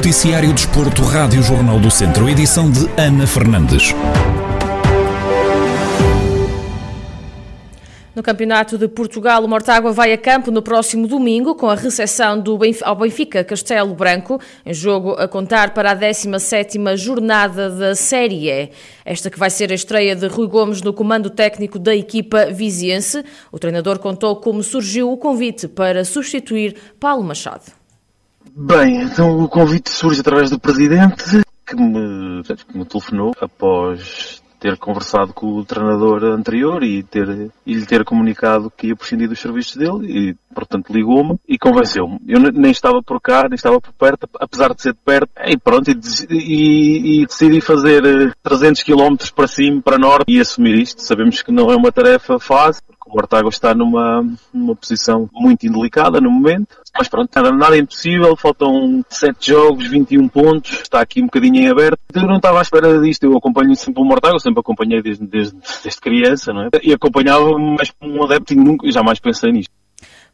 Noticiário Desporto, Rádio Jornal do Centro, edição de Ana Fernandes. No Campeonato de Portugal, o Mortágua vai a campo no próximo domingo com a recepção do Benfica, ao Benfica Castelo Branco, em jogo a contar para a 17ª jornada da Série E. Esta que vai ser a estreia de Rui Gomes no comando técnico da equipa viziense. O treinador contou como surgiu o convite para substituir Paulo Machado. Bem, então o convite surge através do presidente que me, que me telefonou após ter conversado com o treinador anterior e, ter, e lhe ter comunicado que ia prescindir dos serviços dele e, portanto, ligou-me e convenceu-me. Eu nem estava por cá, nem estava por perto, apesar de ser de perto, e pronto, e, e, e decidi fazer 300 km para cima, para norte e assumir isto. Sabemos que não é uma tarefa fácil, o Mortágua está numa, numa posição muito indelicada no momento. Mas pronto, nada, nada é impossível. Faltam 7 jogos, 21 pontos. Está aqui um bocadinho em aberto. Eu não estava à espera disto. Eu acompanho sempre o Mortágua. Sempre acompanhei desde, desde, desde criança, não é? E acompanhava mas um adepto e nunca, jamais pensei nisto.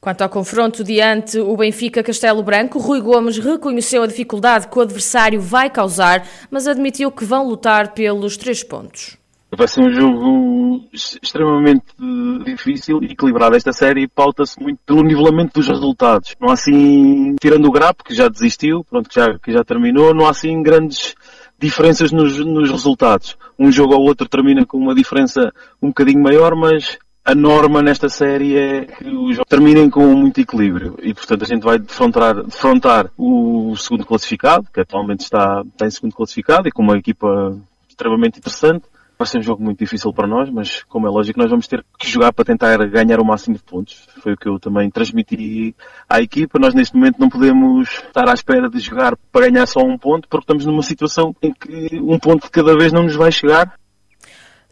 Quanto ao confronto diante o Benfica Castelo Branco, Rui Gomes reconheceu a dificuldade que o adversário vai causar, mas admitiu que vão lutar pelos três pontos. Vai ser um jogo extremamente difícil e equilibrado. Esta série pauta-se muito pelo nivelamento dos resultados. Não há assim, tirando o Grapo, que já desistiu, pronto, que já, que já terminou, não há assim grandes diferenças nos, nos resultados. Um jogo ao outro termina com uma diferença um bocadinho maior, mas a norma nesta série é que os jogos terminem com muito equilíbrio e, portanto, a gente vai defrontar, defrontar o segundo classificado, que atualmente está, está em segundo classificado e com uma equipa extremamente interessante Vai ser um jogo muito difícil para nós, mas como é lógico, nós vamos ter que jogar para tentar ganhar o máximo de pontos. Foi o que eu também transmiti à equipa. Nós neste momento não podemos estar à espera de jogar para ganhar só um ponto, porque estamos numa situação em que um ponto de cada vez não nos vai chegar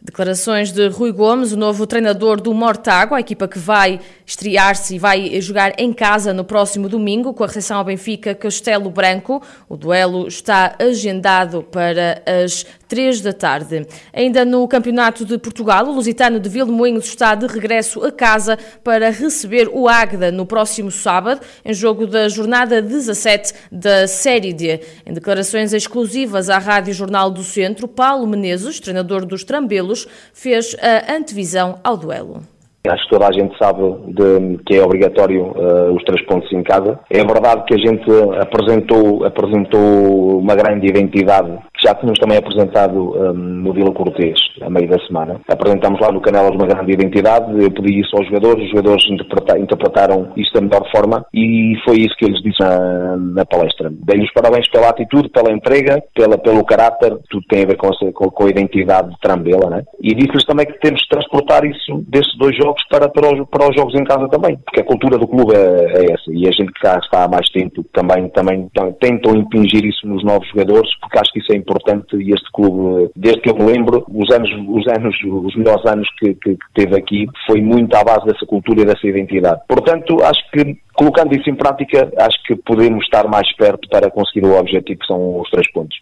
Declarações de Rui Gomes, o novo treinador do Mortágua, a equipa que vai estrear-se e vai jogar em casa no próximo domingo com a recepção ao Benfica Castelo Branco. O duelo está agendado para as três da tarde. Ainda no Campeonato de Portugal, o Lusitano de Vilmoinhos está de regresso a casa para receber o Águeda no próximo sábado, em jogo da jornada 17 da Série D. Em declarações exclusivas à Rádio Jornal do Centro, Paulo Menezes, treinador dos Trambelos, fez a antevisão ao duelo. Acho que toda a gente sabe de, que é obrigatório uh, os três pontos em casa. É verdade que a gente apresentou, apresentou uma grande identidade que já tínhamos também apresentado um, no Vila Cortês, a meio da semana. Apresentámos lá no Canelas uma grande identidade, eu pedi isso aos jogadores, os jogadores interpreta, interpretaram isso da melhor forma e foi isso que eu lhes disse na, na palestra. Dei-lhes parabéns pela atitude, pela entrega, pela, pelo caráter, tudo tem a ver com, com, com a identidade de Trambela, né? E disse-lhes também que temos de transportar isso desses dois jogos para, para, os, para os jogos em casa também, porque a cultura do clube é, é essa e a gente que cá está há mais tempo também, também tentam impingir isso nos novos jogadores, porque acho que isso é importante e este clube, desde que eu me lembro, os anos, os anos, os melhores anos que, que, que teve aqui, foi muito à base dessa cultura e dessa identidade. Portanto, acho que colocando isso em prática, acho que podemos estar mais perto para conseguir o objetivo que são os três pontos.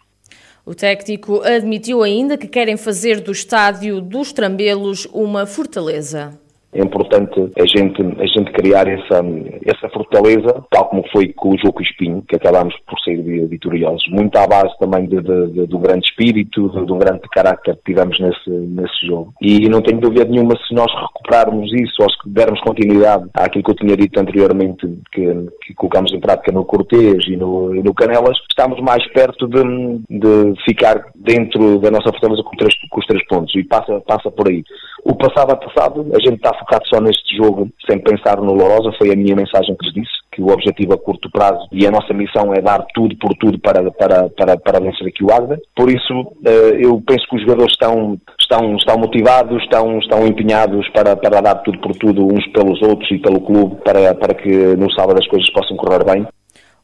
O técnico admitiu ainda que querem fazer do estádio dos Trambelos uma fortaleza é importante a gente, a gente criar essa, essa fortaleza, tal como foi com o Jogo Espinho, que acabámos por ser vitoriosos, muito à base também de, de, de, do grande espírito, do grande carácter que tivemos nesse, nesse jogo. E não tenho dúvida nenhuma se nós recuperarmos isso, ou se dermos continuidade àquilo que eu tinha dito anteriormente, que, que colocamos em prática no Cortês e no, e no Canelas, estamos mais perto de, de ficar dentro da nossa fortaleza com, três, com os três pontos, e passa, passa por aí. O passado é passado, a gente está focado só neste jogo, sem pensar no Lourosa, foi a minha mensagem que lhes disse, que o objetivo a curto prazo e a nossa missão é dar tudo por tudo para, para, para, para vencer aqui o Águeda. Por isso, eh, eu penso que os jogadores estão, estão, estão motivados, estão, estão empenhados para, para dar tudo por tudo uns pelos outros e pelo clube para, para que no sábado as coisas possam correr bem.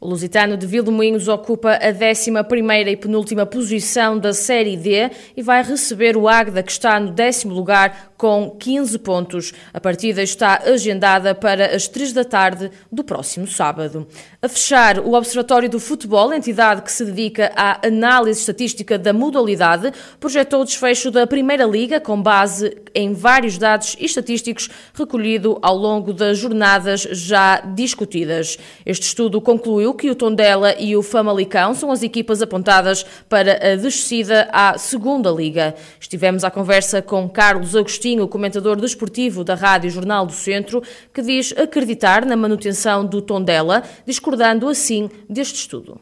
O Lusitano de Vilmoinhos ocupa a 11ª e penúltima posição da Série D e vai receber o Águeda, que está no décimo lugar com 15 pontos. A partida está agendada para as 3 da tarde do próximo sábado. A fechar, o Observatório do Futebol, entidade que se dedica à análise estatística da modalidade, projetou o desfecho da Primeira Liga com base em vários dados estatísticos recolhido ao longo das jornadas já discutidas. Este estudo concluiu que o Tondela e o Famalicão são as equipas apontadas para a descida à Segunda Liga. Estivemos à conversa com Carlos Agostinho, comentador desportivo da Rádio Jornal do Centro, que diz acreditar na manutenção do Tondela, discordando assim deste estudo.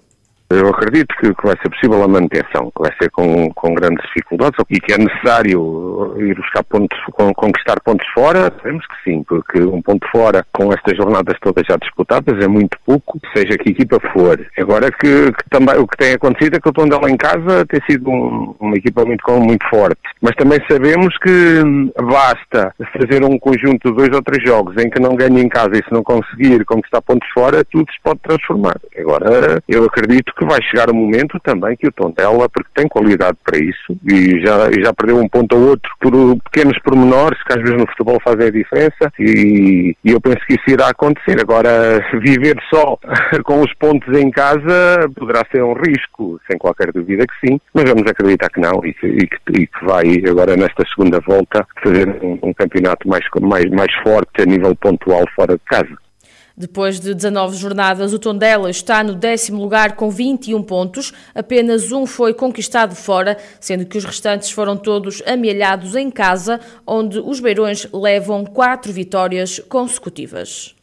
Eu acredito que, que, vai ser possível a manutenção, que vai ser com, com grandes dificuldades e que é necessário ir buscar pontos, conquistar pontos fora, sabemos que sim, porque um ponto fora com estas jornadas todas já disputadas é muito pouco, seja que equipa for. Agora que, que também o que tem acontecido é que o Tondela em casa tem sido um, uma equipa muito, muito forte, mas também sabemos que basta fazer um conjunto de dois ou três jogos em que não ganhe em casa e se não conseguir conquistar pontos fora, tudo se pode transformar. Agora, eu acredito que vai chegar o momento também que o Tondela, porque tem qualidade para isso, e já, já perdeu um ponto ou outro por pequenos pormenores que às vezes no futebol fazem a diferença, e, e eu penso que isso irá acontecer. Agora, viver só com os pontos em casa poderá ser um risco, sem qualquer dúvida que sim, mas vamos acreditar que não, e que, e que, e que vai agora nesta segunda volta fazer um, um campeonato mais, mais, mais forte a nível pontual fora de casa. Depois de 19 jornadas, o Tondela está no décimo lugar com 21 pontos. Apenas um foi conquistado fora, sendo que os restantes foram todos amealhados em casa, onde os Beirões levam quatro vitórias consecutivas.